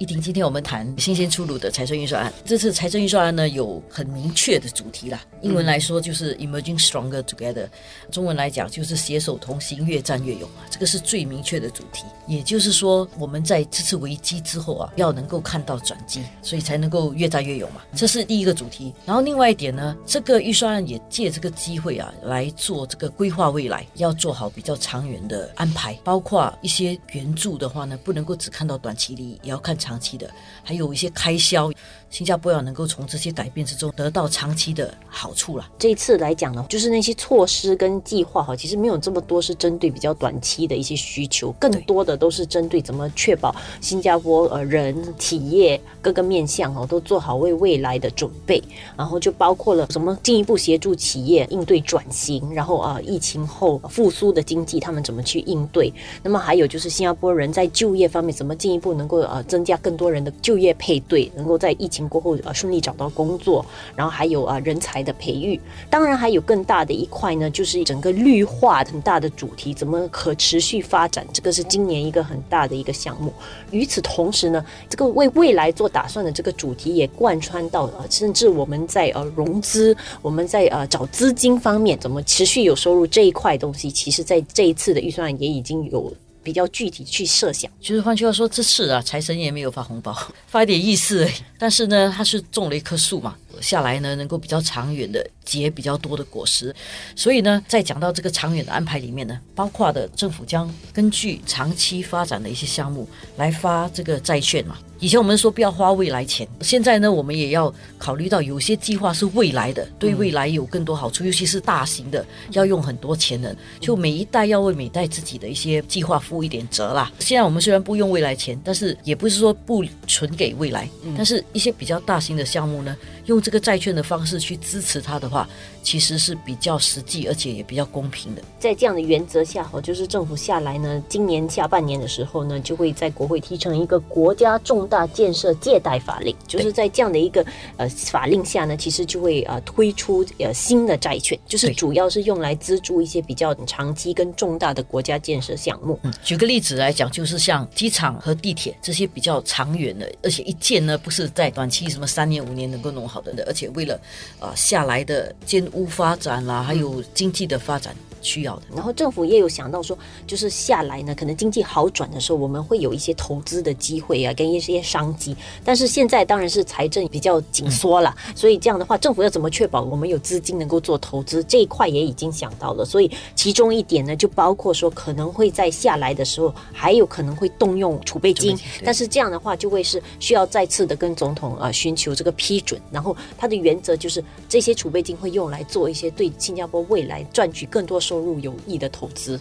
一婷，今天我们谈新鲜出炉的财政预算案。这次财政预算案呢，有很明确的主题啦。英文来说就是 Emerging Stronger Together，中文来讲就是携手同行，越战越勇啊。这个是最明确的主题。也就是说，我们在这次危机之后啊，要能够看到转机，所以才能够越战越勇嘛。这是第一个主题。然后另外一点呢，这个预算案也借这个机会啊，来做这个规划未来，要做好比较长远的安排，包括一些。援助的话呢，不能够只看到短期利益，也要看长长期的，还有一些开销。新加坡要能够从这些改变之中得到长期的好处了。这一次来讲呢，就是那些措施跟计划哈，其实没有这么多是针对比较短期的一些需求，更多的都是针对怎么确保新加坡呃人、企业各个面向哦都做好为未来的准备。然后就包括了什么进一步协助企业应对转型，然后啊疫情后复苏的经济他们怎么去应对。那么还有就是新加坡人在就业方面怎么进一步能够呃增加更多人的就业配对，能够在疫情。过后呃顺利找到工作，然后还有啊人才的培育，当然还有更大的一块呢，就是整个绿化很大的主题，怎么可持续发展，这个是今年一个很大的一个项目。与此同时呢，这个为未来做打算的这个主题也贯穿到呃，甚至我们在呃融资，我们在呃找资金方面怎么持续有收入这一块东西，其实在这一次的预算也已经有。比较具体去设想，就是换句话说，这次啊，财神爷没有发红包，发一点意思。但是呢，他是种了一棵树嘛，下来呢，能够比较长远的结比较多的果实。所以呢，在讲到这个长远的安排里面呢，包括的政府将根据长期发展的一些项目来发这个债券嘛。以前我们说不要花未来钱，现在呢，我们也要考虑到有些计划是未来的，对未来有更多好处，尤其是大型的，要用很多钱的，就每一代要为每代自己的一些计划负一点责啦。现在我们虽然不用未来钱，但是也不是说不存给未来，但是一些比较大型的项目呢，用这个债券的方式去支持它的话。其实是比较实际，而且也比较公平的。在这样的原则下，哈，就是政府下来呢，今年下半年的时候呢，就会在国会提成一个国家重大建设借贷法令。就是在这样的一个呃法令下呢，其实就会呃推出呃新的债券，就是主要是用来资助一些比较长期跟重大的国家建设项目。嗯，举个例子来讲，就是像机场和地铁这些比较长远的，而且一建呢不是在短期什么三年五年能够弄好的，而且为了呃下来的建屋发展啦，还有经济的发展。需要的，然后政府也有想到说，就是下来呢，可能经济好转的时候，我们会有一些投资的机会啊，跟一些商机。但是现在当然是财政比较紧缩了，所以这样的话，政府要怎么确保我们有资金能够做投资这一块也已经想到了。所以其中一点呢，就包括说可能会在下来的时候，还有可能会动用储备金，但是这样的话就会是需要再次的跟总统啊寻求这个批准。然后它的原则就是这些储备金会用来做一些对新加坡未来赚取更多。收入有益的投资。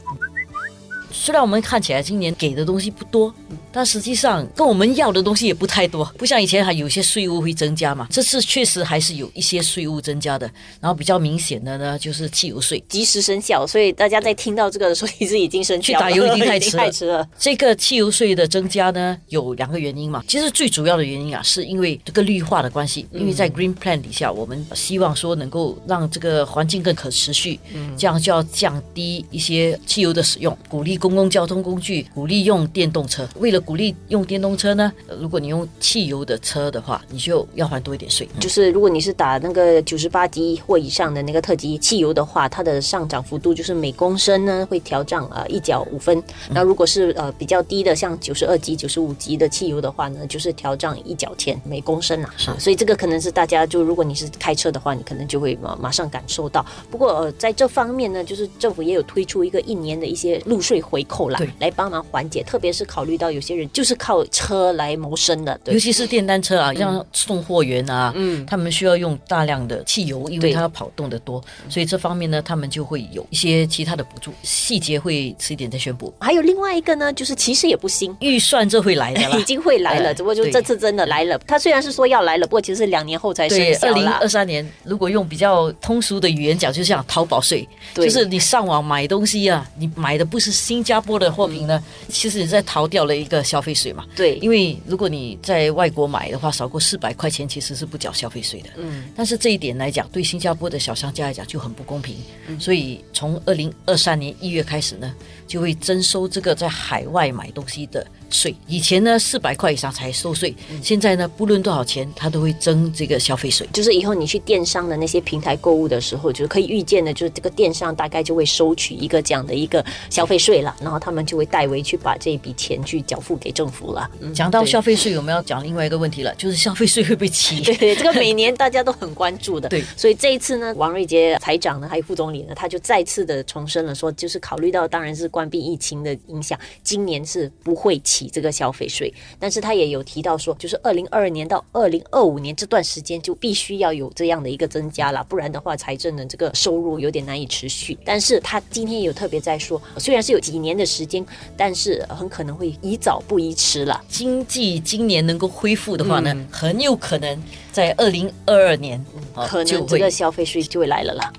虽然我们看起来今年给的东西不多，但实际上跟我们要的东西也不太多，不像以前还有些税务会增加嘛。这次确实还是有一些税务增加的，然后比较明显的呢就是汽油税及时生效，所以大家在听到这个的时候，其实已经生去打油已经太迟了。这个汽油税的增加呢有两个原因嘛，其实最主要的原因啊是因为这个绿化的关系，因为在 Green Plan 底下，我们希望说能够让这个环境更可持续，这样就要降低一些汽油的使用，鼓励公共交通工。具鼓励用电动车，为了鼓励用电动车呢，如果你用汽油的车的话，你就要还多一点税。就是如果你是打那个九十八级或以上的那个特级汽油的话，它的上涨幅度就是每公升呢会调涨呃一角五分。那如果是呃比较低的，像九十二级、九十五级的汽油的话呢，就是调涨一角钱每公升啊。是，所以这个可能是大家就如果你是开车的话，你可能就会马马上感受到。不过呃在这方面呢，就是政府也有推出一个一年的一些路税回扣啦，来。帮忙缓解，特别是考虑到有些人就是靠车来谋生的，尤其是电单车啊，像送货员啊，嗯，他们需要用大量的汽油，因为他要跑动的多，所以这方面呢，他们就会有一些其他的补助，细节会迟一点再宣布。还有另外一个呢，就是其实也不新，预算这会来的，已经会来了，只不过就这次真的来了。他虽然是说要来了，不过其实是两年后才生效。二零二三年，如果用比较通俗的语言讲，就像淘宝税，就是你上网买东西啊，你买的不是新加坡的货品呢，其实你在逃掉了一个个消费税嘛。对，因为如果你在外国买的话，少过四百块钱其实是不缴消费税的。嗯，但是这一点来讲，对新加坡的小商家来讲就很不公平。所以从二零二三年一月开始呢，就会征收这个在海外买东西的税。以前呢四百块以上才收税，现在呢不论多少钱，它都会征这个消费税。就是以后你去电商的那些平台购物的时候，就是可以预见的，就是这个电商大概就会收取一个这样的一个消费税了，然后他们就会代为去把这一笔钱去缴付给政府了。嗯讲到消费税，我们要讲另外一个问题了，就是消费税会不会起？对 对，这个每年大家都很关注的。对所以这一次呢，王瑞杰财长呢，还有副总理呢，他就再次的重申了说，就是考虑到当然是关闭疫情的影响，今年是不会起这个消费税。但是他也有提到说，就是二零二二年到二零二五年这段时间就必须要有这样的一个增加了，不然的话，财政的这个收入有点难以持续。但是他今天也有特别在说，虽然是有几年的时间，但是很可能会宜早不宜迟了。经济今年能够恢复的话呢，嗯很有可能在二零二二年啊可能这个消费税就会来了啦。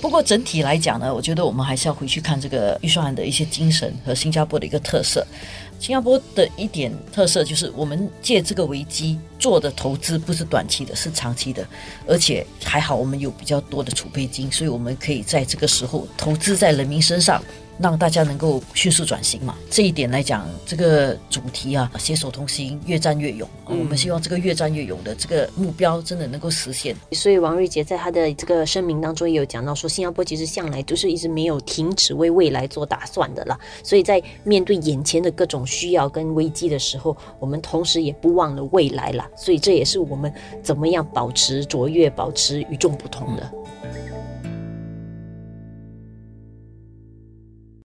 不过整体来讲呢，我觉得我们还是要回去看这个预算案的一些精神和新加坡的一个特色。新加坡的一点特色就是，我们借这个危机做的投资不是短期的，是长期的，而且还好我们有比较多的储备金，所以我们可以在这个时候投资在人民身上，让大家能够迅速转型嘛。这一点来讲，这个主题啊，携手同行，越战越勇。啊我们希望这个越战越勇的这个目标真的能够实现。所以王瑞杰在他的这个声明当中也有讲到说，新加坡其实向来都是一直没有停止为未来做打算的啦。所以在面对眼前的各种需要跟危机的时候，我们同时也不忘了未来啦。所以这也是我们怎么样保持卓越、保持与众不同的。